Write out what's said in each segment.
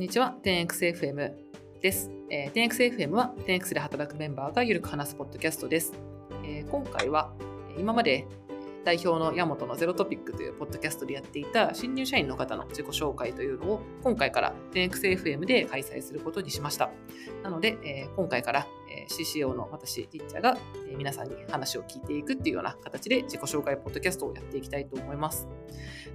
んにちは、10XFM です。えー、10XFM は 10X で働くメンバーがゆるく話すポッドキャストです。えー、今回は今まで代表の山本のゼロトピックというポッドキャストでやっていた新入社員の方の自己紹介というのを今回から 10XFM で開催することにしました。なので、えー、今回から、えー、CCO の私、ティッチャーが、えー、皆さんに話を聞いていくっていうような形で自己紹介ポッドキャストをやっていきたいと思います。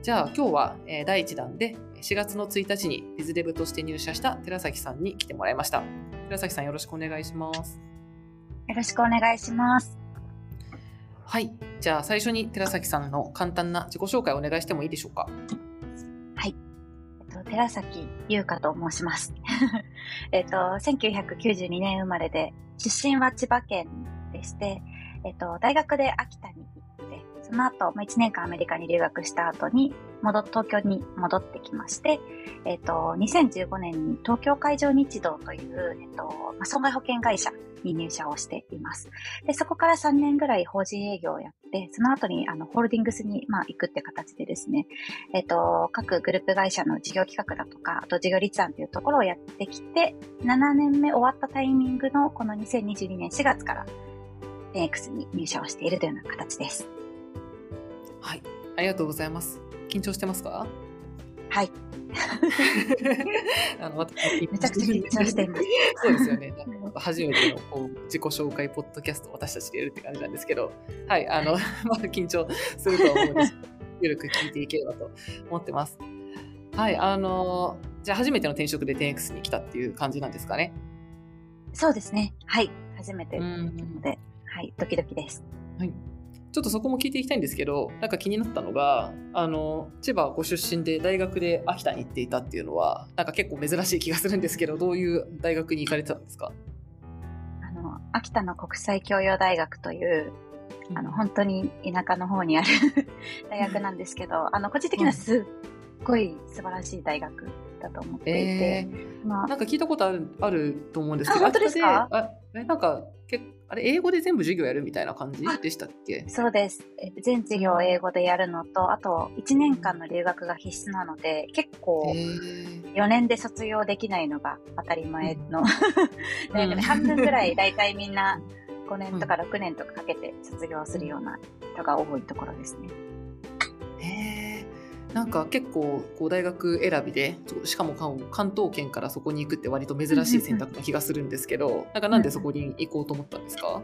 じゃあ今日は、えー、第1弾で4月の1日にビズデブとして入社した寺崎さんに来てもらいました。寺崎さんよろしくお願いします。よろしくお願いします。はい。じゃあ最初に寺崎さんの簡単な自己紹介をお願いしてもいいでしょうか？と、寺崎優香と申します。えっと、1992年生まれで、出身は千葉県でして、えっと、大学で秋田に行って、その後、まあ、1年間アメリカに留学した後に、戻、東京に戻ってきまして、えっと、2015年に東京海上日動という、えっと、まあ、損害保険会社に入社をしています。で、そこから3年ぐらい法人営業をやって、その後にあのホールディングスに、まあ、行くって形でですね、えっ、と、各グループ会社の事業企画だとか、あと事業立案というところをやってきて、7年目終わったタイミングのこの2022年4月から 10X に入社をしているというような形です。はい。ありがとうございます。緊張してますか？はい。あの めちゃくちゃ緊張しています。そうですよね。初めてのこう自己紹介ポッドキャストを私たちでやるって感じなんですけど、はい、あの、まだ緊張すると思うんですけど、ゆるく聞いていければと思ってます。はい、あの、じゃあ初めての転職で 10X に来たっていう感じなんですかね？そうですね。はい、初めてなので、はい、ドキドキです。はい。ちょっとそこも聞いていきたいんですけど、なんか気になったのが、あの、千葉ご出身で大学で秋田に行っていたっていうのは、なんか結構珍しい気がするんですけど、どういう大学に行かれてたんですか？あの、秋田の国際教養大学という、あの、本当に田舎の方にある 大学なんですけど、あの、個人的にはすっごい素晴らしい大学だと思っていて、えー、まあ、なんか聞いたことあるあると思うんですけど、本当ですか？あなんか結あれ、英語で全部授業やるみたいな感じでしたっけ？そうです。全授業を英語でやるのと、あと1年間の留学が必須なので、結構4年で卒業できないのが当たり前の、大学で半分ぐらい大体みんな 5年とか6年とかかけて卒業するような人が多いところですね。なんか結構こう大学選びでしかも関東圏からそこに行くって割と珍しい選択な気がするんですけどなんかなんでそこに行こうと思ったんですか、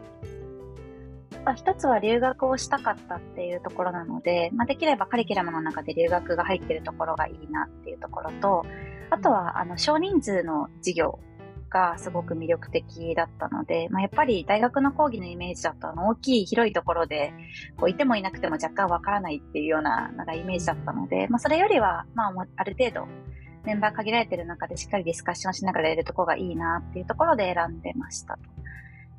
まあ、一つは留学をしたかったっていうところなので、まあ、できればカリキュラムの中で留学が入ってるところがいいなっていうところと、あとはあの少人数の授業がすごく魅力的だったので、まあ、やっぱり大学の講義のイメージだとあの大きい広いところでこういてもいなくても若干わからないっていうようななんかイメージだったので、まあ、それよりは、まあ、ある程度メンバー限られてる中でしっかりディスカッションしながらやるところがいいなっていうところで選んでましたと。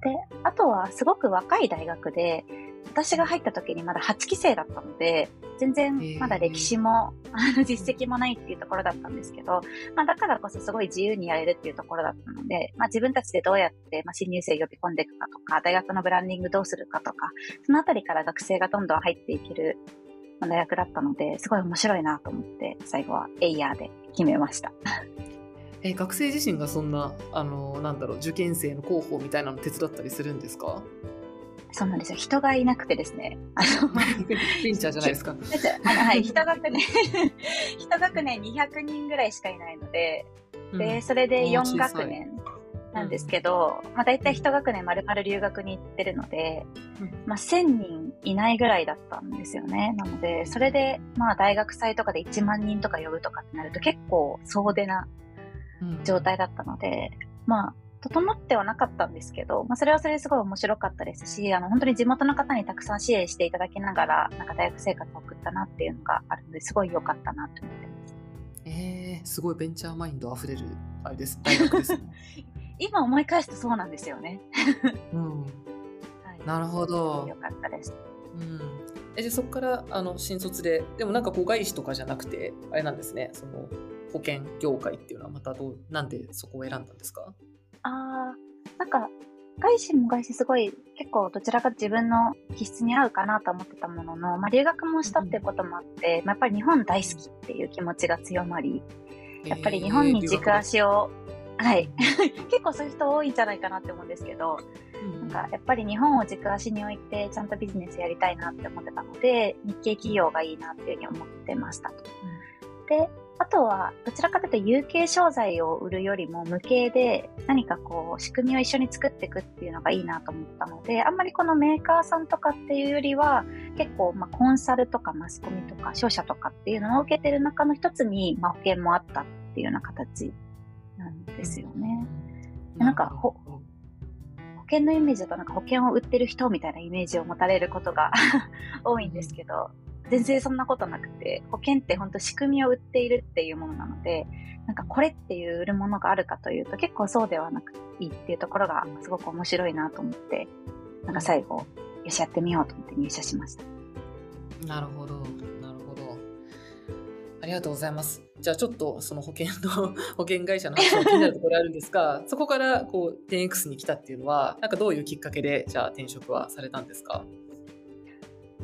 で、あとはすごく若い大学で、私が入った時にまだ8期生だったので、全然まだ歴史も、あの実績もないっていうところだったんですけど、まあだからこそすごい自由にやれるっていうところだったので、まあ自分たちでどうやって、まあ、新入生呼び込んでいくかとか、大学のブランディングどうするかとか、そのあたりから学生がどんどん入っていける大学だったので、すごい面白いなと思って、最後はエイヤーで決めました。え学生自身がそんなあのなんだろう受験生の広報みたいなの手伝ったりするんですか？そうなんですよ。人がいなくてですね。あの、ベンチャーじゃないですか。あのはい、一学年、一学年200人ぐらいしかいないので、で、それで4学年なんですけど、うん、まあ大体一学年丸々留学に行ってるので、うん、まあ1000人いないぐらいだったんですよね。なので、それで、まあ大学祭とかで1万人とか呼ぶとかってなると結構総出な状態だったので、まあ、整ってはなかったんですけど、まあ、それはそれですごい面白かったですし、あの、本当に地元の方にたくさん支援していただきながら、なんか大学生活を送ったなっていうのがあるので、すごい良かったなと思ってます。えー、すごいベンチャーマインド溢れる、あれです、大学です、ね、今思い返すとそうなんですよね。うん。はい、なるほど。良かったです。うん。え、じゃそこからあの新卒で、でもなんか子外資とかじゃなくて、あれなんですね、その保険業界っていうのはまたどう、なんでそこを選んだんですか？ああ、なんか、外資も外資すごい結構どちらか自分の気質に合うかなと思ってたものの、まあ、留学もしたっていうこともあって、まあ、やっぱり日本大好きっていう気持ちが強まり、やっぱり日本に軸足を、はい。結構そういう人多いんじゃないかなって思うんですけど、なんかやっぱり日本を軸足に置いてちゃんとビジネスやりたいなって思ってたので、日系企業がいいなっていうふうに思ってましたと。で、あとは、どちらかというと有形商材を売るよりも無形で何かこう仕組みを一緒に作っていくっていうのがいいなと思ったので、あんまりこのメーカーさんとかっていうよりは結構まあコンサルとかマスコミとか商社とかっていうのを受けてる中の一つにまあ保険もあったっていうような形なんですよね。なんかほ、保険のイメージだとなんか保険を売ってる人みたいなイメージを持たれることが 多いんですけど、全然そんなことなくて、保険って本当仕組みを売っているっていうものなので、なんかこれっていう売るものがあるかというと結構そうではなくていいっていうところがすごく面白いなと思って、なんか最後、よしやってみようと思って入社しました。なるほど、なるほど。ありがとうございます。じゃあちょっとその保険の 保険会社の話も気になるところあるんですが、そこからこう 10X に来たっていうのは、なんかどういうきっかけでじゃあ転職はされたんですか？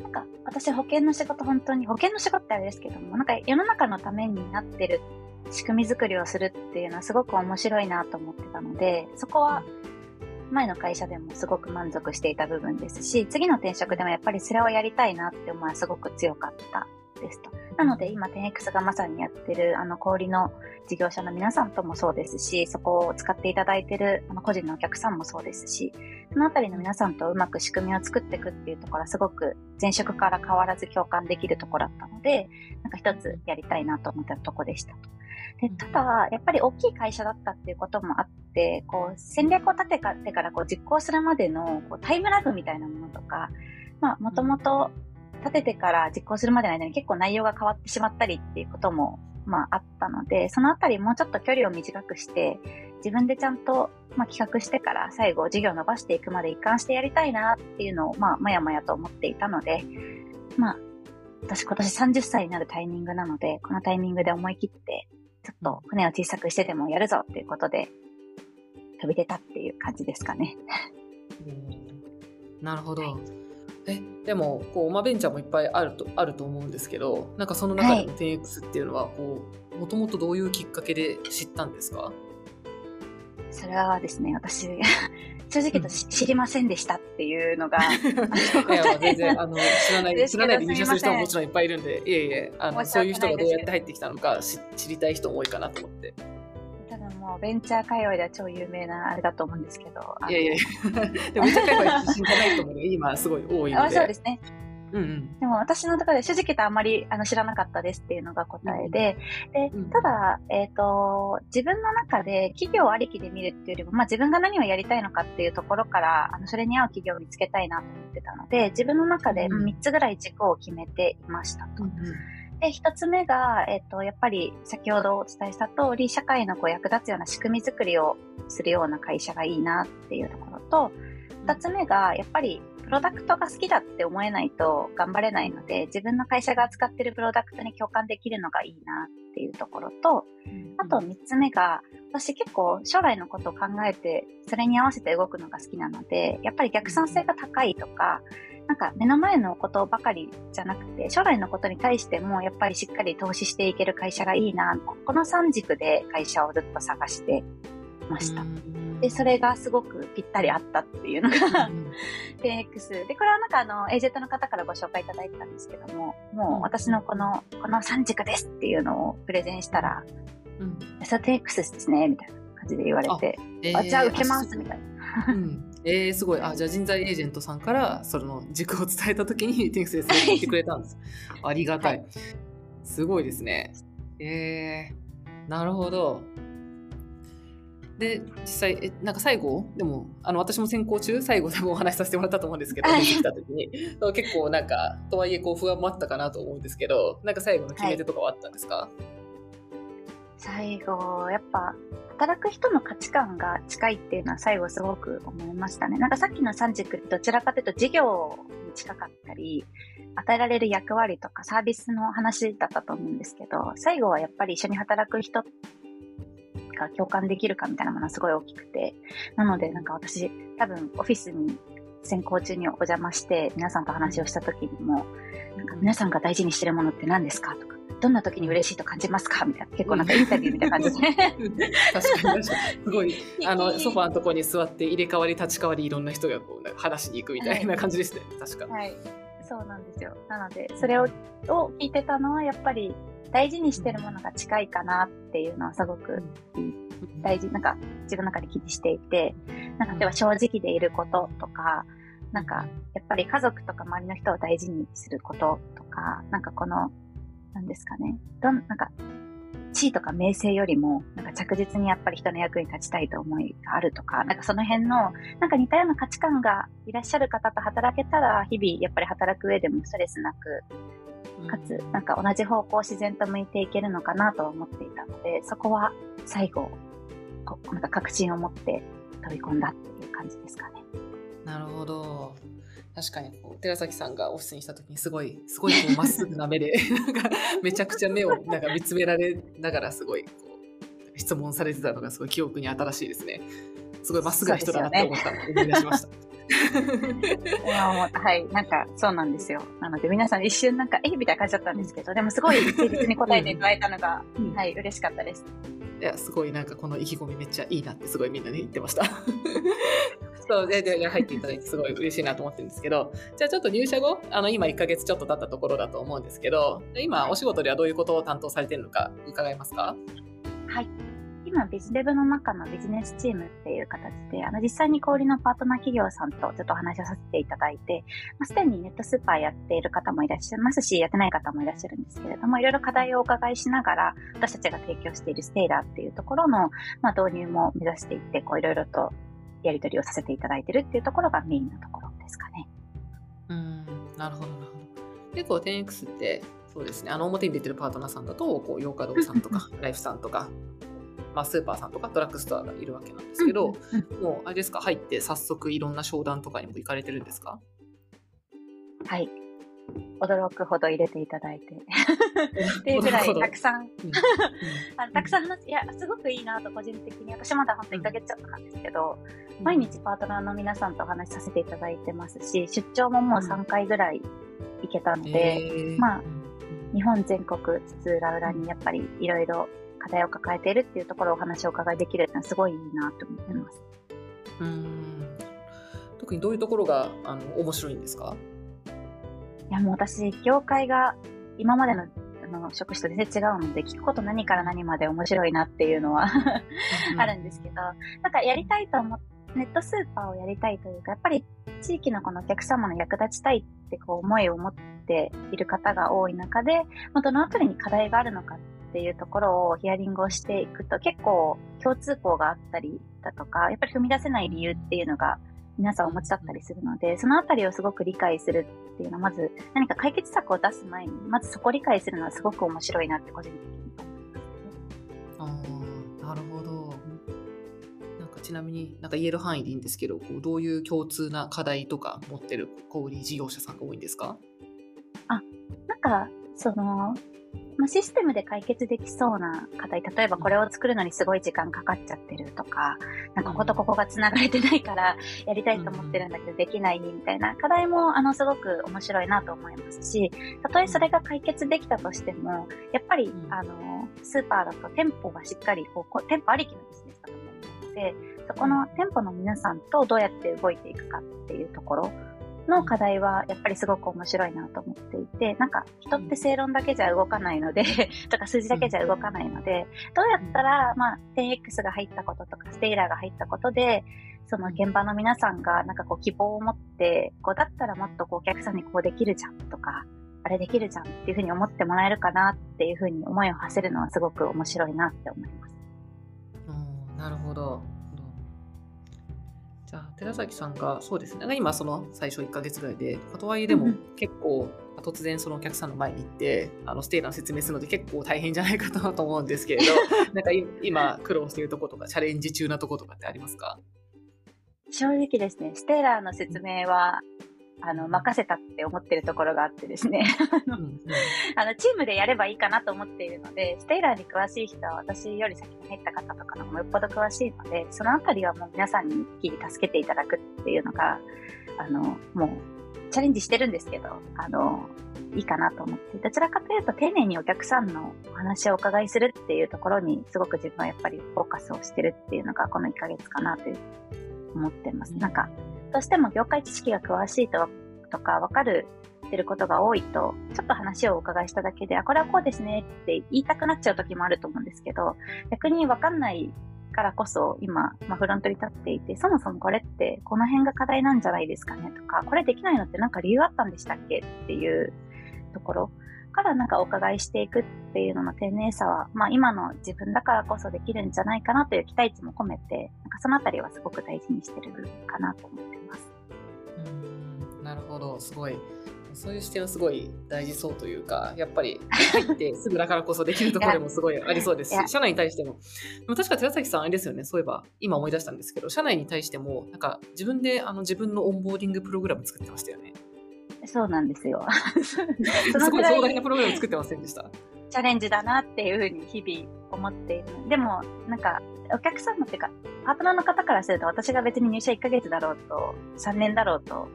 なんか私保険の仕事本当に、保険の仕事ってあれですけども、なんか世の中のためになってる仕組み作りをするっていうのはすごく面白いなと思ってたので、そこは前の会社でもすごく満足していた部分ですし、次の転職でもやっぱりそれをやりたいなって思いはすごく強かったですと。なので今 10X がまさにやってるあの小売の事業者の皆さんともそうですし、そこを使っていただいてるあの個人のお客さんもそうですし、そのあたりの皆さんとうまく仕組みを作っていくっていうところはすごく前職から変わらず共感できるところだったので、なんか一つやりたいなと思ったとこでしたと。でただ、やっぱり大きい会社だったっていうこともあって、こう戦略を立ててからこう実行するまでのこうタイムラグみたいなものとか、まあ、もともと立ててから実行するまでの間に結構内容が変わってしまったりっていうことも、まああったので、そのあたりもうちょっと距離を短くして、自分でちゃんと、まあ、企画してから最後事業を伸ばしていくまで一貫してやりたいなっていうのを、まあ、もやもやと思っていたので、まあ、私今年30歳になるタイミングなので、このタイミングで思い切って、ちょっと船を小さくしてでもやるぞっていうことで、飛び出たっていう感じですかね。なるほど。はいえでもこう、まあ、ベンチャーもいっぱいあるとあると思うんですけどなんかその中での 10X っていうのはもともとどういうきっかけで知ったんですか？それはですね私 正直言うと、知りませんでしたっていうのが いや全然あの知らない知らないで入社する人ももちろんいっぱいいるんでいえいえあのそういう人がどうやって入ってきたのか知りたい人も多いかなと思って。もうベンチャー界隈では超有名なあれだと思うんですけど。いやいや でもベンチャー界隈自信がない人も今すごい多いので。そうですね。うんうん、でも私のところで正直言うとあんまりあの知らなかったですっていうのが答えで、で、ただ、えっ、ー、と、自分の中で企業ありきで見るっていうよりも、まあ自分が何をやりたいのかっていうところから、あの、それに合う企業を見つけたいなと思ってたので、自分の中で3つぐらい軸を決めていましたと。うんうんで、一つ目が、えっ、と、やっぱり先ほどお伝えした通り、社会のこう役立つような仕組み作りをするような会社がいいなっていうところと、二つ目が、やっぱりプロダクトが好きだって思えないと頑張れないので、自分の会社が扱ってるプロダクトに共感できるのがいいなっていうところと、あと三つ目が、私結構将来のことを考えて、それに合わせて動くのが好きなので、やっぱり逆算性が高いとか、なんか目の前のことばかりじゃなくて、将来のことに対してもやっぱりしっかり投資していける会社がいいな、この3軸で会社をずっと探してました。で、それがすごくぴったりあったっていうのが 10X。で、これはなんかあの、エージェントの方からご紹介いただいたんですけども、もう私のこの、この3軸ですっていうのをプレゼンしたら、うん、それ 10X ですね、みたいな感じで言われて、あえー、あじゃあ受けます、みたいな。うんえー、すごい。あ、じゃあ人材エージェントさんから、その軸を伝えたときに、テンクスですね言ってくれたんです。ありがたい。はい、すごいですね。えー、なるほど。で、実際、え、なんか最後、でも、あの、私も選考中、最後でもお話しさせてもらったと思うんですけど、出てきた時に、結構なんか、とはいえ、こう、不安もあったかなと思うんですけど、なんか最後の決め手とかはあったんですか、はい最後、やっぱ、働く人の価値観が近いっていうのは最後すごく思いましたね。なんかさっきの三軸どちらかというと事業に近かったり、与えられる役割とかサービスの話だったと思うんですけど、最後はやっぱり一緒に働く人が共感できるかみたいなものはすごい大きくて、なのでなんか私多分オフィスに先行中にお邪魔して皆さんと話をした時にも、なんか皆さんが大事にしてるものって何ですかとか、どんな時に嬉しいと感じますか？みたいな、結構なんかインタビューみたいな感じで。確かに。すごい、あの、ソファーのところに座って入れ替わり立ち替わりいろんな人がこう話しに行くみたいな感じですね、はい、確か。はい。そうなんですよ。なので、それをを聞いてたのは、やっぱり大事にしてるものが近いかなっていうのはすごく大事、なんか自分の中で気にしていて、なんか例えば正直でいることとか、なんかやっぱり家族とか周りの人を大事にすることとか、なんかこのなんですかね。どん、なんか、地位とか名声よりも、なんか着実にやっぱり人の役に立ちたいと思いがあるとか、なんかその辺の、なんか似たような価値観がいらっしゃる方と働けたら、日々やっぱり働く上でもストレスなく、かつ、なんか同じ方向を自然と向いていけるのかなと思っていたので、そこは最後、こなんか確信を持って飛び込んだっていう感じですかね。なるほど。確かにこう寺崎さんがオフィスにした時にすごいすごいこうまっすぐな目で なんかめちゃくちゃ目をなんか見つめられながらすごいこう質問されてたのがすごい記憶に新しいですね。すごいまっすぐな人だなって思ったので思い出しました。はい、なんかそうなんですよ。なので皆さん一瞬なんかえみたいな感じだったんですけど、でもすごい誠実に答えていただいたのが、うん、はい、嬉しかったです。いや、すごいなんかこの意気込みめっちゃいいなってすごいみんなに言ってました。そうでで入っていただいてすごい嬉しいなと思ってるんですけどじゃあちょっと入社後あの今1か月ちょっと経ったところだと思うんですけど今お仕事ではどういうことを担当されてるのか伺えますか？はい今、ビズデブの中のビジネスチームっていう形で、あの、実際に小売のパートナー企業さんとちょっとお話をさせていただいて、まあ、すでにネットスーパーやっている方もいらっしゃいますし、やってない方もいらっしゃるんですけれども、いろいろ課題をお伺いしながら、私たちが提供しているステイラーっていうところの、まあ、導入も目指していって、こう、いろいろとやり取りをさせていただいてるっていうところがメインのところですかね。うん、なるほど、なるほど。結構 10X って、そうですね、あの表に出てるパートナーさんだと、こう、洋華堂さんとか、ライフさんとか、まあ、スーパーさんとかドラッグストアがいるわけなんですけど、もう、あれですか、入って早速いろんな商談とかにも行かれてるんですか？はい。驚くほど入れていただいて。っていうぐらいたくさん、あたくさん話、いや、すごくいいなと個人的に、私まだ本当1ヶ月ちょっとなんですけど、うん、毎日パートナーの皆さんとお話しさせていただいてますし、出張ももう3回ぐらい行けたので、うん、まあ、日本全国津々浦々にやっぱりいろいろ課題を抱えているっていうところをお話を伺いできるのはすごいいいなと思ってます。うん。特にどういうところがあの面白いんですか？いやもう私、業界が今までのあの職種と全然違うので、聞くこと何から何まで面白いなっていうのは あるんですけど、なんかやりたいと思って、ネットスーパーをやりたいというか、やっぱり地域のこのお客様の役立ちたいってこう思いを持っている方が多い中で、どのあたりに課題があるのかっていうところをヒアリングをしていくと結構共通項があったりだとか、やっぱり踏み出せない理由っていうのが皆さんお持ちだったりするので、そのあたりをすごく理解するっていうのは、まず何か解決策を出す前に、まずそこを理解するのはすごく面白いなって個人的に思います、ね。ああ、なるほど。なんかちなみになんか言える範囲でいいんですけど、こうどういう共通な課題とか持ってる小売事業者さんが多いんですか？あ、なんか、その、まあ、システムで解決できそうな課題、例えばこれを作るのにすごい時間かかっちゃってるとか、なんかこことここが繋がれてないからやりたいと思ってるんだけどできないみたいな課題もあのすごく面白いなと思いますし、たとえそれが解決できたとしても、やっぱりあのスーパーだと店舗がしっかりこう、店舗ありきのビジネスだと思うので、そこの店舗の皆さんとどうやって動いていくかっていうところの課題はやっぱりすごく面白いなと思っていて、なんか人って正論だけじゃ動かないので とか数字だけじゃ動かないので、どうやったら、まあ、10X が入ったこととか、ステイラーが入ったことで、その現場の皆さんがなんかこう希望を持って、こうだったらもっとこうお客さんにこうできるじゃんとか、あれできるじゃんっていうふうに思ってもらえるかなっていうふうに思いを馳せるのはすごく面白いなって思います。なるほど。じゃあ寺崎さんがそうですね。今その最初1か月ぐらいでとはいえでも結構突然そのお客さんの前に行ってあのステイラーの説明するので結構大変じゃないかなと思うんですけれど なんか今苦労しているとことかチャレンジ中なとことかってありますか？正直ですねステイラーの説明はあの、任せたって思ってるところがあってですね。あの、あの、チームでやればいいかなと思っているので、ステイラーに詳しい人は私より先に入った方とかのもよっぽど詳しいので、そのあたりはもう皆さんに一気に助けていただくっていうのが、あの、もう、チャレンジしてるんですけど、あの、いいかなと思って、どちらかというと丁寧にお客さんのお話をお伺いするっていうところに、すごく自分はやっぱりフォーカスをしてるっていうのが、この1ヶ月かなという思ってます。なんか、どうしても業界知識が詳しいととか、わかるってることが多いと、ちょっと話をお伺いしただけで、あ、これはこうですねって言いたくなっちゃう時もあると思うんですけど、逆にわかんないからこそ今、まあ、フロントに立っていて、そもそもこれってこの辺が課題なんじゃないですかねとか、これできないのってなんか理由あったんでしたっけっていうところ。からなんかお伺いしていくっていうのの丁寧さは、まあ今の自分だからこそできるんじゃないかなという期待値も込めて、なんかそのあたりはすごく大事にしてるかなと思ってます。うんなるほど、すごいそういう視点はすごい大事そうというか、やっぱり入ってすぐだからこそできるところもすごいありそうですし、社内に対しても。でも確か寺崎さんあれですよね、そういえば今思い出したんですけど、社内に対しても、なんか自分であの自分のオンボーディングプログラム作ってましたよね。そうなんですよ。すごい壮大なプログラム作ってませんでした？チャレンジだなっていうふうに日々思っている。でも、なんか、お客様っていうか、パートナーの方からすると、私が別に入社1ヶ月だろうと、3年だろうと、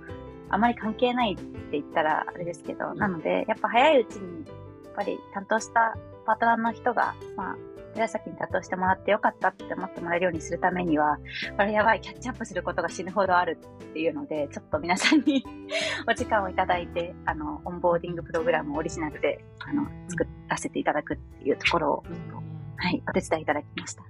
あまり関係ないって言ったらあれですけど、なので、やっぱ早いうちに、やっぱり担当したパートナーの人が、まあ、寺崎に担当してもらってよかったって思ってもらえるようにするためには、これやばい、キャッチアップすることが死ぬほどあるっていうので、ちょっと皆さんに お時間をいただいて、あの、オンボーディングプログラムをオリジナルで、あの、作らせていただくっていうところを、はい、お手伝いいただきました。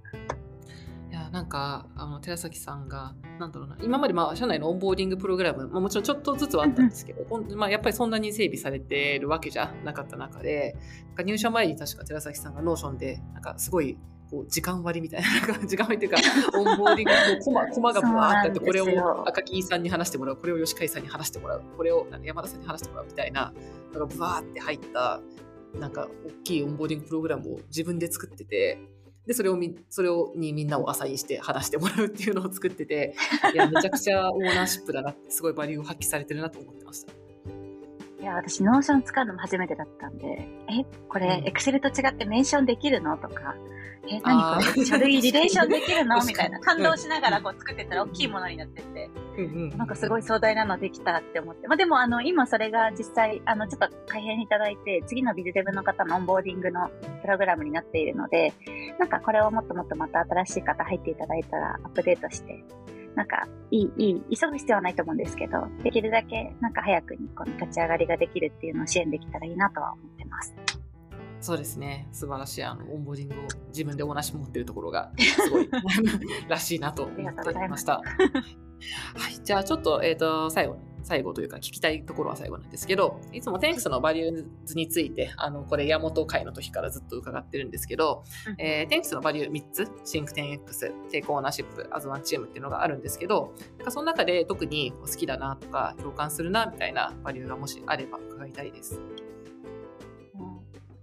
なんかあの寺崎さんがなんだろうな今までまあ社内のオンボーディングプログラム、まあ、もちろんちょっとずつはあったんですけど、まあ、やっぱりそんなに整備されてるわけじゃなかった中でなんか入社前に確か寺崎さんが Notion でなんかすごいこう時間割みたいな 時間割っていうかオンボーディングのコマ コマがブワーってあってこれを赤木さんに話してもらうこれを吉海さんに話してもらうこれを山田さんに話してもらうみたいなのがブワーって入ったなんか大きいオンボーディングプログラムを自分で作っててで、それをみ、それをにみんなをアサインして話してもらうっていうのを作ってて、いや、めちゃくちゃオーナーシップだなって、すごいバリューを発揮されてるなと思ってました。いや、私、 Notion 使うのも初めてだったんで、え、これ、エクセルと違ってメンションできるの？とか、え、何これ書類リレーションできるの？みたいな。感動しながらこう作ってたら大きいものになってて、なんかすごい壮大なのできたって思って。まあでもあの、今それが実際、あの、ちょっと改変いただいて、次の BizDev の方のオンボーディングのプログラムになっているので、なんかこれをもっともっとまた新しい方入っていただいたらアップデートして、なんか、いい、いい、急ぐ必要はないと思うんですけど、できるだけなんか早くにこの立ち上がりができるっていうのを支援できたらいいなとは思ってます。そうですね。素晴らしい、あの、オンボーディングを自分でお話持ってるところが、すごい、らしいなと思っていました。はい。じゃあ、ちょっと、えっ、ー、と、最後、最後というか聞きたいところは最後なんですけど、いつも10X の Values について、あの、これ、山本会の時からずっと伺ってるんですけど、うん、えー、10 X のバリュー3つ、シンク 10X、テイクオーナーシップ、アズワンチームっていうのがあるんですけど、なんかその中で特に好きだなとか、共感するなみたいなバリューがもしあれば伺いたいです。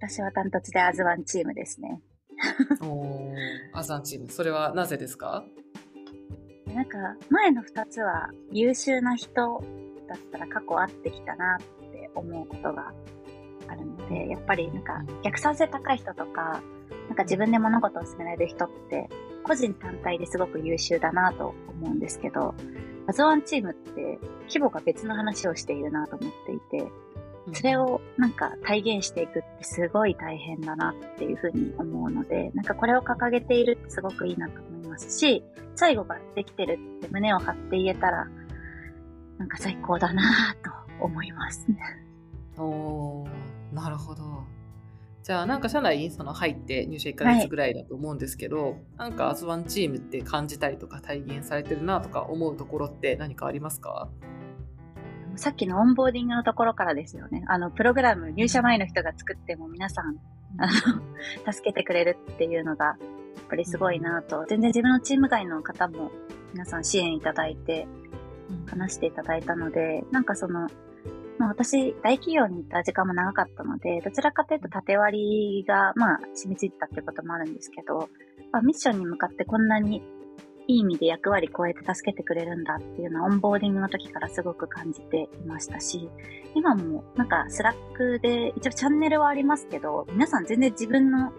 私はダントツで As One Team ですね。お As One Team。それはなぜですか？なんか、前の2つは優秀な人だったら過去会ってきたなって思うことがあるので、やっぱりなんか逆算性高い人とか、なんか自分で物事を進められる人って、個人単体ですごく優秀だなと思うんですけど、アズワンチームって規模が別の話をしているなと思っていて、それをなんか体現していくってすごい大変だなっていうふうに思うので、なんかこれを掲げているってすごくいいなと思いますし、最後ができてるって胸を張って言えたら、なんか最高だなと思いますね。おなるほど。じゃあなんか社内その入って入社1ヶ月ぐらいだと思うんですけど、はい、なんかアズワンチームって感じたりとか体現されてるなとか思うところって何かありますか？さっきのオンボーディングのところからですよね。あの、プログラム、入社前の人が作っても皆さん、あの、助けてくれるっていうのが、やっぱりすごいなと。全然自分のチーム外の方も皆さん支援いただいて、話していただいたので、なんかその、まあ、私、大企業にいた時間も長かったので、どちらかというと縦割りが、まあ、染みついてたってこともあるんですけど、まあ、ミッションに向かってこんなにいい意味で役割超えて助けてくれるんだっていうのはオンボーディングの時からすごく感じていましたし、今もなんか Slack で一応チャンネルはありますけど、皆さん全然自分の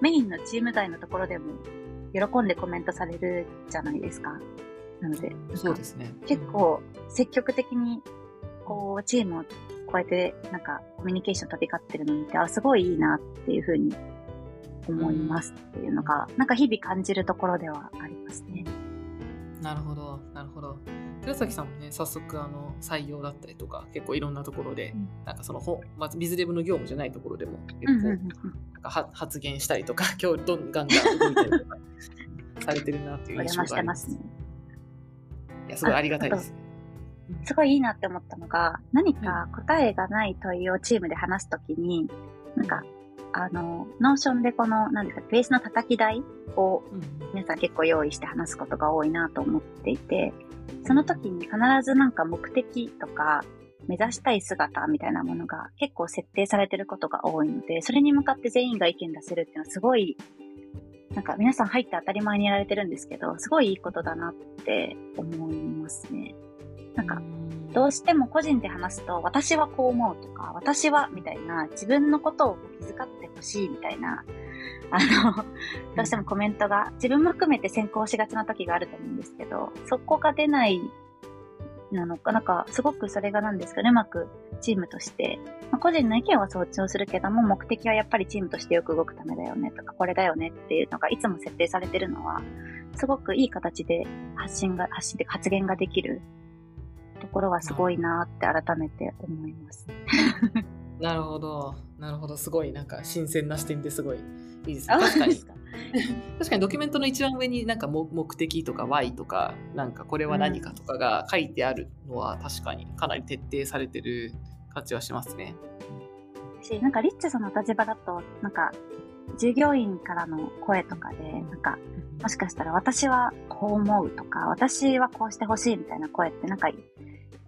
メインのチーム外のところでも喜んでコメントされるじゃないですか。なので、そうですね。結構積極的にこう、チームをこうやってなんかコミュニケーション飛び交ってるのを見て、あ、すごいいいなっていうふうに思いますっていうのが、なんか日々感じるところではありますね。なるほど、なるほど。寺崎さんもね、早速あの採用だったりとか、結構いろんなところで、うんなんかそのほ、まずビズデブの業務じゃないところでも結構、うんうんうんなんかは発言したりとか、今日どんガンガン動いたりとかされてるなっていう印象があります。いや、すごいありがたいです。すごいいいなって思ったのが、何か答えがない問いをチームで話すときに、なんか、あの、 Notion でこの、なんですか、ベースの叩き台をうん皆さん結構用意して話すことが多いなと思っていて、その時に必ずなんか目的とか、目指したい姿みたいなものが結構設定されてることが多いので、それに向かって全員が意見出せるっていうのはすごい、なんか皆さん入って当たり前にやられてるんですけど、すごいいいことだなって思いますね。なんか、どうしても個人で話すと、私はこう思うとか、私はみたいな、自分のことを気遣ってほしいみたいな、あの、どうしてもコメントが自分も含めて先行しがちな時があると思うんですけど、そこが出ないなのか、なんか、すごくそれがなんですかね、うまくチームとして、まあ、個人の意見は尊重するけども、目的はやっぱりチームとしてよく動くためだよねとか、これだよねっていうのがいつも設定されてるのは、すごくいい形で発信が、発信で発言ができるところはすごいなって改めて思います。なるほど。なるほど。すごい、なんか新鮮な視点ですごいいいですね。確かに。か。確かにドキュメントの一番上になんか目目的とか Y とかなんかこれは何かとかが書いてあるのは確かにかなり徹底されてる感じはしますね。し、なんかリッチさんの立場だと、なんか、従業員からの声とかで、なんか、もしかしたら私はこう思うとか、私はこうしてほしいみたいな声って、なんか、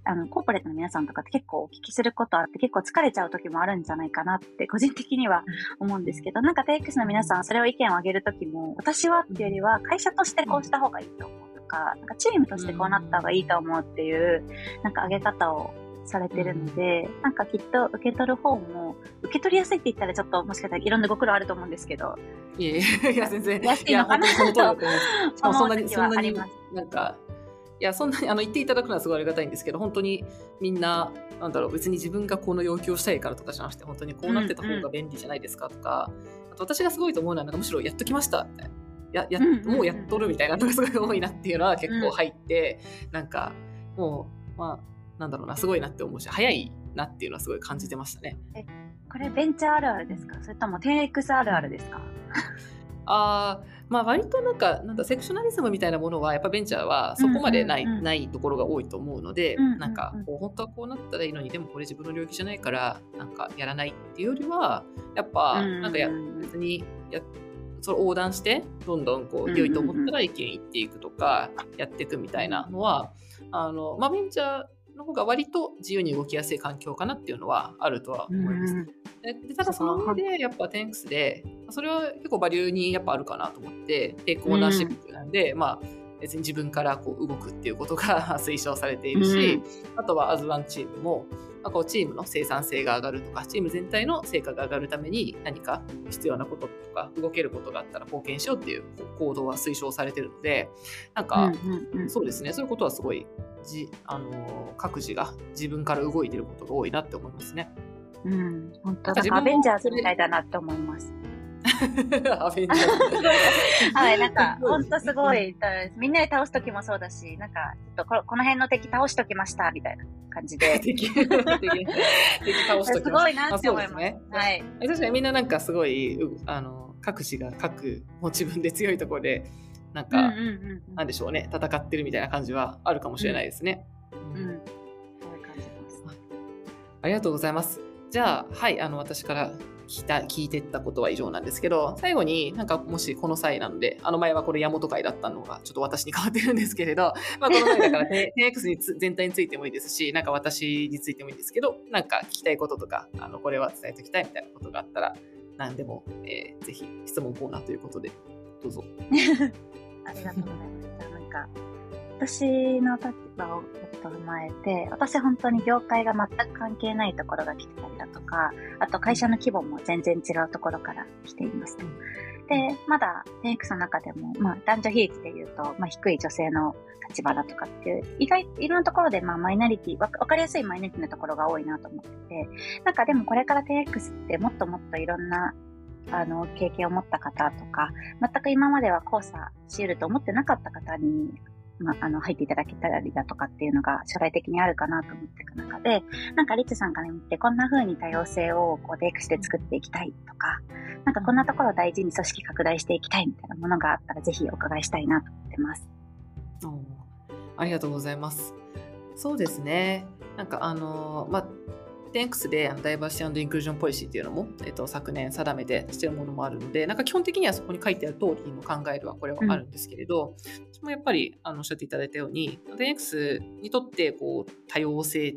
あの、コーポレートの皆さんとかって結構お聞きすることあって、結構疲れちゃう時もあるんじゃないかなって、個人的には思うんですけど、なんかテイクスの皆さん、それを意見を上げる時も、私はっていうよりは、会社としてこうした方がいいと思うとか、なんかチームとしてこうなった方がいいと思うっていう、なんか上げ方をされてるので、なんかきっと受け取る方も、受け取りやすいって言ったらちょっともしかしたらいろんなご苦労あると思うんですけど、いえいや全然。安いのかなとそんなに、そんなになんか、いや、そんなに あの言っていただくのはすごいありがたいんですけど、本当にみんな、なんだろう、別に自分がこの要求をしたいからとかじゃなくて、本当にこうなってた方が便利じゃないですかとか、あと私がすごいと思うのは、なんかむしろやっときましたみたいな。ややうんうんうんもうやっとるみたいなのがすごい多いなっていうのは結構入って、なんかもうまあなんだろうなすごいなって思うし早いなっていうのはすごい感じてましたね。これベンチャーあるあるですか？それとも 10X あるあるですか？あーまあ割となんかなんだセクショナリズムみたいなものはやっぱベンチャーはそこまでない,、ないところが多いと思うので、なんかこう本当はこうなったらいいのにでもこれ自分の領域じゃないからなんかやらないっていうよりはやっぱなんかや、別にやそれ横断してどんどんこう良いと思ったら意見言っていくとかやっていくみたいなのはあの、まあ、ベンチャーの方が割と自由に動きやすい環境かなっていうのはあるとは思います。うんででただその上でやっぱ 10X でそれは結構バリューにやっぱあるかなと思ってテイクオーナーシップなんで、まあ別に自分からこう動くっていうことが 推奨されているし、あとはアズワンチームも、まあ、こうチームの生産性が上がるとかチーム全体の成果が上がるために何か必要なこととか動けることがあったら貢献しようっていう行動は推奨されてるのでなんか、うんうんうん。そうですね。そういうことはすごいじあの各自が自分から動いてることが多いなって思いますね。うん、本当なんかアベンジャーズみたいだなって思います。アベンジャーズ はい、なんか、そうです本当すごい、みんなで倒すときもそうだし、なんか、ちょっとここの辺の敵倒しときました、みたいな感じで。敵敵敵倒しときすごいなって思います。すねはい。確かにみんななんかすごいうあの各自が各もう自分で強いところでなんか。なんでしょうね戦ってるみたいな感じはあるかもしれないですね。うん。そういう感じます。ありがとうございます。じゃあはいあの私から聞いた聞いてったことは以上なんですけど最後になんかもしこの際なのであの前はこれ山本会だったのがちょっと私に変わってるんですけれど、まあ、この際だから 10X につ全体についてもいいですしなんか私についてもいいんですけどなんか聞きたいこととかあのこれは伝えておきたいみたいなことがあったら何でも、えーぜひ質問コーナーということでどうぞ。ありがとうございます。なんか、私の立場を踏まえて、私本当に業界が全く関係ないところが来てたりだとか、あと会社の規模も全然違うところから来ていますと。で、まだ 10X の中でも、まあ、男女比率で言うと、まあ、低い女性の立場だとかっていう、意外、いろんなところで、まあ、マイナリティわ、わかりやすいマイナリティのところが多いなと思ってて、なんかでもこれから 10X ってもっともっといろんな、あの、経験を持った方とか、全く今までは交差し得ると思ってなかった方に、まあ、あの、入っていただけたりだとかっていうのが将来的にあるかなと思っていく中で、なんかリッツさんから見て、こんな風に多様性をこうデイクスで作っていきたいとか、なんかこんなところを大事に組織拡大していきたいみたいなものがあったら、ぜひお伺いしたいなと思ってます。ありがとうございます。そうですね。なんかあの、まあ、10X でダイバーシティインクルージョンポリシーっていうのも、えっと、昨年定めてしてるものもあるので、なんか基本的にはそこに書いてある通りの考えるはこれはあるんですけれど、うん、私もやっぱりあのおっしゃっていただいたように、10X にとってこう多様性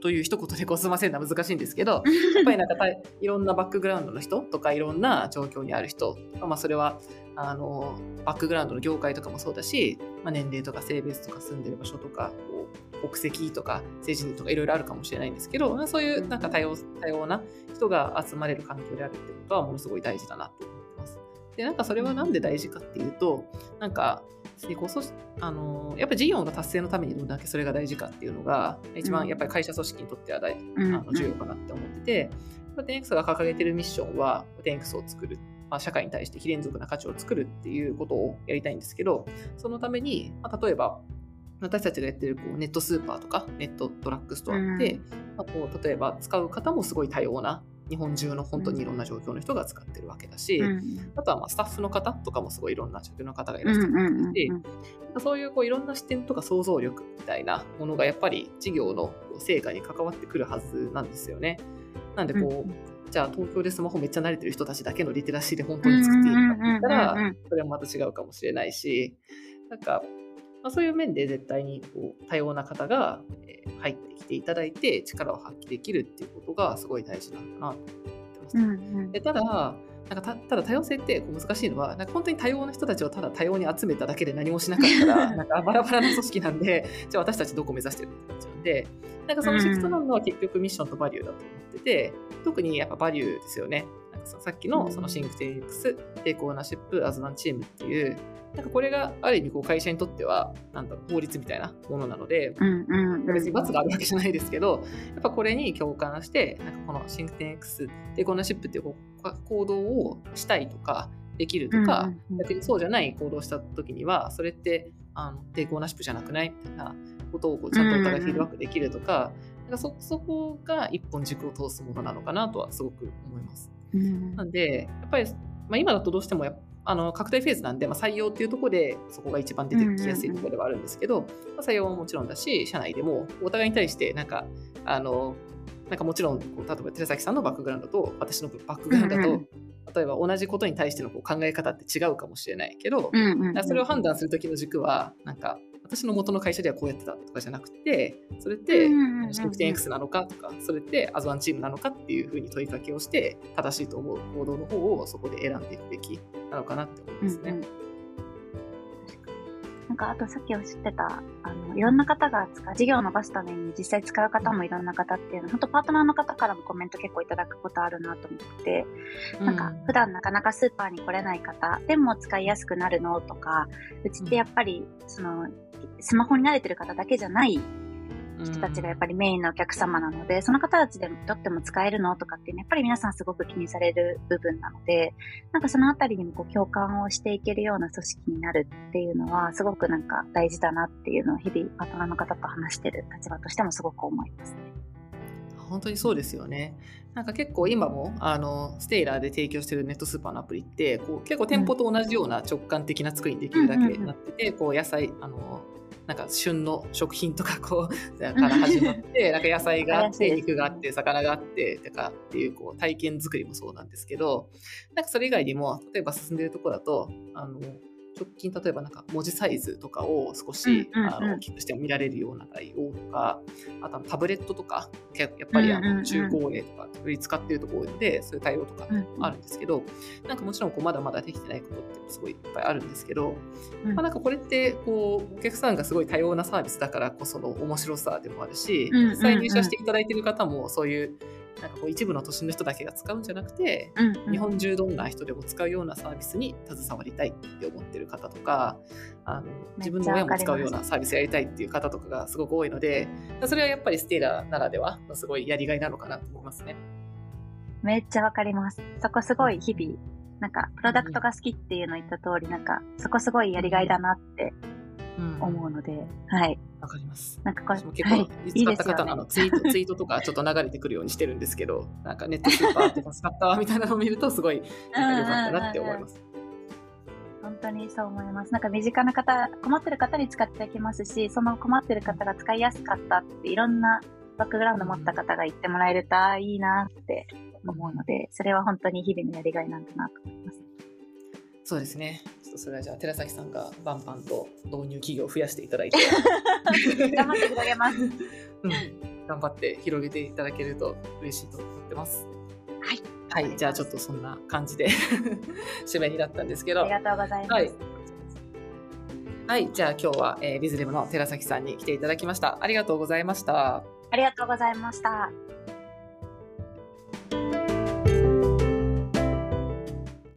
という一言でこう済ませるのは難しいんですけど、やっぱりなんかいろんなバックグラウンドの人とかいろんな状況にある人まあ、それはあのバックグラウンドの業界とかもそうだし、まあ、年齢とか性別とか住んでる場所とか国籍とか政治人とかいろいろあるかもしれないんですけど、そういうなんか多様多様な人が集まれる環境であるってことはものすごい大事だなと思ってます。でなんかそれは何で大事かっていうとなんかこそあのやっぱり事業の達成のためにどんだけそれが大事かっていうのが一番やっぱり会社組織にとっては大、うん、あの重要かなって思ってて、うん、10X が掲げてるミッションは 10X を作るまあ、社会に対して非連続な価値を作るっていうことをやりたいんですけど、そのために、まあ、例えば、私たちがやってるこうネットスーパーとかネットドラッグストアって、うん、まあ、こう例えば使う方もすごい多様な日本中の本当にいろんな状況の人が使ってるわけだし、うん、あとはまあスタッフの方とかもすごいいろんな状況の方がいらっしゃるわけで、そういうこういろんな視点とか想像力みたいなものがやっぱり事業の成果に関わってくるはずなんですよね。なんでこう、じゃあ東京でスマホめっちゃ慣れてる人たちだけのリテラシーで本当に作っていいかって言ったら、それはまた違うかもしれないし、なんか、まあ、そういう面で絶対にこう多様な方が入ってきていただいて力を発揮できるっていうことがすごい大事なんだなと思ってます。うんうん、でただなんかたただ多様性ってこう難しいのはなんか本当に多様な人たちをただ多様に集めただけで何もしなかったら なんかバラバラな組織なんでじゃあ私たちどこ目指してるってなっちゃうんでなんかそのシフトなのは結局ミッションとバリューだと思ってて、特にやっぱバリューですよね。さっきのその Think 10x、Take Ownership、As One Team っていう、なんかこれがある意味こう会社にとってはなんだろう法律みたいなものなので、別に罰があるわけじゃないですけどやっぱこれに共感してなんかこの Think 10x Take Ownership っていう行動をしたいとかできるとか、逆にそうじゃない行動をした時にはそれってあの Take Ownership じゃなくないみたいなことをこうちゃんとお互いフィードバックできるとか、なんかそそこが一本軸を通すものなのかなとはすごく思います。うん、なんでやっぱり、まあ、今だとどうしてもあの確定フェーズなんで、まあ、採用っていうところでそこが一番出てきやすいところではあるんですけど、まあ、採用ももちろんだし社内でもお互いに対してなんかあのなんかもちろん例えば寺崎さんのバックグラウンドと私のバックグラウンドだと、例えば同じことに対してのこう考え方って違うかもしれないけど、それを判断する時の軸はなんか私の元の会社ではこうやってたとかじゃなくてそれってシンクテン X なのかとかそれってアズワンチームなのかっていうふうに問いかけをして正しいと思う行動の方をそこで選んでいくべきなのかなって思いますね。うんうん。なんかあとさっきおっしゃってた、あの、いろんな方が使う、事業を伸ばすために実際使う方もいろんな方っていうのは、本当パートナーの方からもコメント結構いただくことあるなと思ってて、なんか普段なかなかスーパーに来れない方でも使いやすくなるのとか、うちってやっぱり、その、スマホに慣れてる方だけじゃない人たちがやっぱりメインのお客様なので、その方たちでとっても使えるの？とかっていうのはやっぱり皆さんすごく気にされる部分なので、なんかそのあたりにもこう共感をしていけるような組織になるっていうのはすごくなんか大事だなっていうのを日々パートナーの方と話してる立場としてもすごく思いますね。本当にそうですよね。なんか結構今もあのステイラーで提供してるネットスーパーのアプリってこう結構店舗と同じような直感的な作りにできるだけになってて、こう野菜あのなんか旬の食品とかこう から始まってなんか野菜があって肉があって魚があってとかっていうこう体験作りもそうなんですけどなんかそれ以外にも例えば進んでるとこだとあの直近例えばなんか文字サイズとかを少し、あの大きくして見られるような対応とかあとはタブレットとかやっぱりあの中高齢とか使ってるところでそういう対応とかあるんですけど、なんかもちろんこうまだまだできてないことってすごいいっぱいあるんですけど、まあ、なんかこれってこうお客さんがすごい多様なサービスだからこその面白さでもあるし、実際入社していただいている方もそういうなんかこう一部の都心の人だけが使うんじゃなくて、うんうん日本中どんな人でも使うようなサービスに携わりたいって思ってる方とかあの自分の親も使うようなサービスやりたいっていう方とかがすごく多いのでそれはやっぱりステーラーならではのすごいやりがいなのかなと思いますね。めっちゃわかります。そこすごい日々、なんか、プロダクトが好きっていうの言った通り、なんか、そこすごいやりがいだなってうん思うので、はい。わかります。なんかこ私も結はい構、いい使った方のあのツイート、ツイートとかちょっと流れてくるようにしてるんですけど、なんかネットスーパーって使ったわみたいなのを見ると、すごいなんか良かったなって思います。本当にそう思います。なんか身近な方、困ってる方に使っていきますし、その困ってる方が使いやすかったっていろんなバックグラウンド持った方が言ってもらえるとあーいいなって思うので、それは本当に日々のやりがいなんだなと思います。そうですね。ちょっとそれはじゃあ寺崎さんがバンバンと導入企業を増やしていただいて、頑張って広げます。うん、頑張って広げていただけると嬉しいと思ってます。はい。はい、じゃあちょっとそんな感じで 締めになったんですけど、ありがとうございます。はい。はい、じゃあ今日は、えービズレムの寺崎さんに来ていただきました。ありがとうございました。ありがとうございました。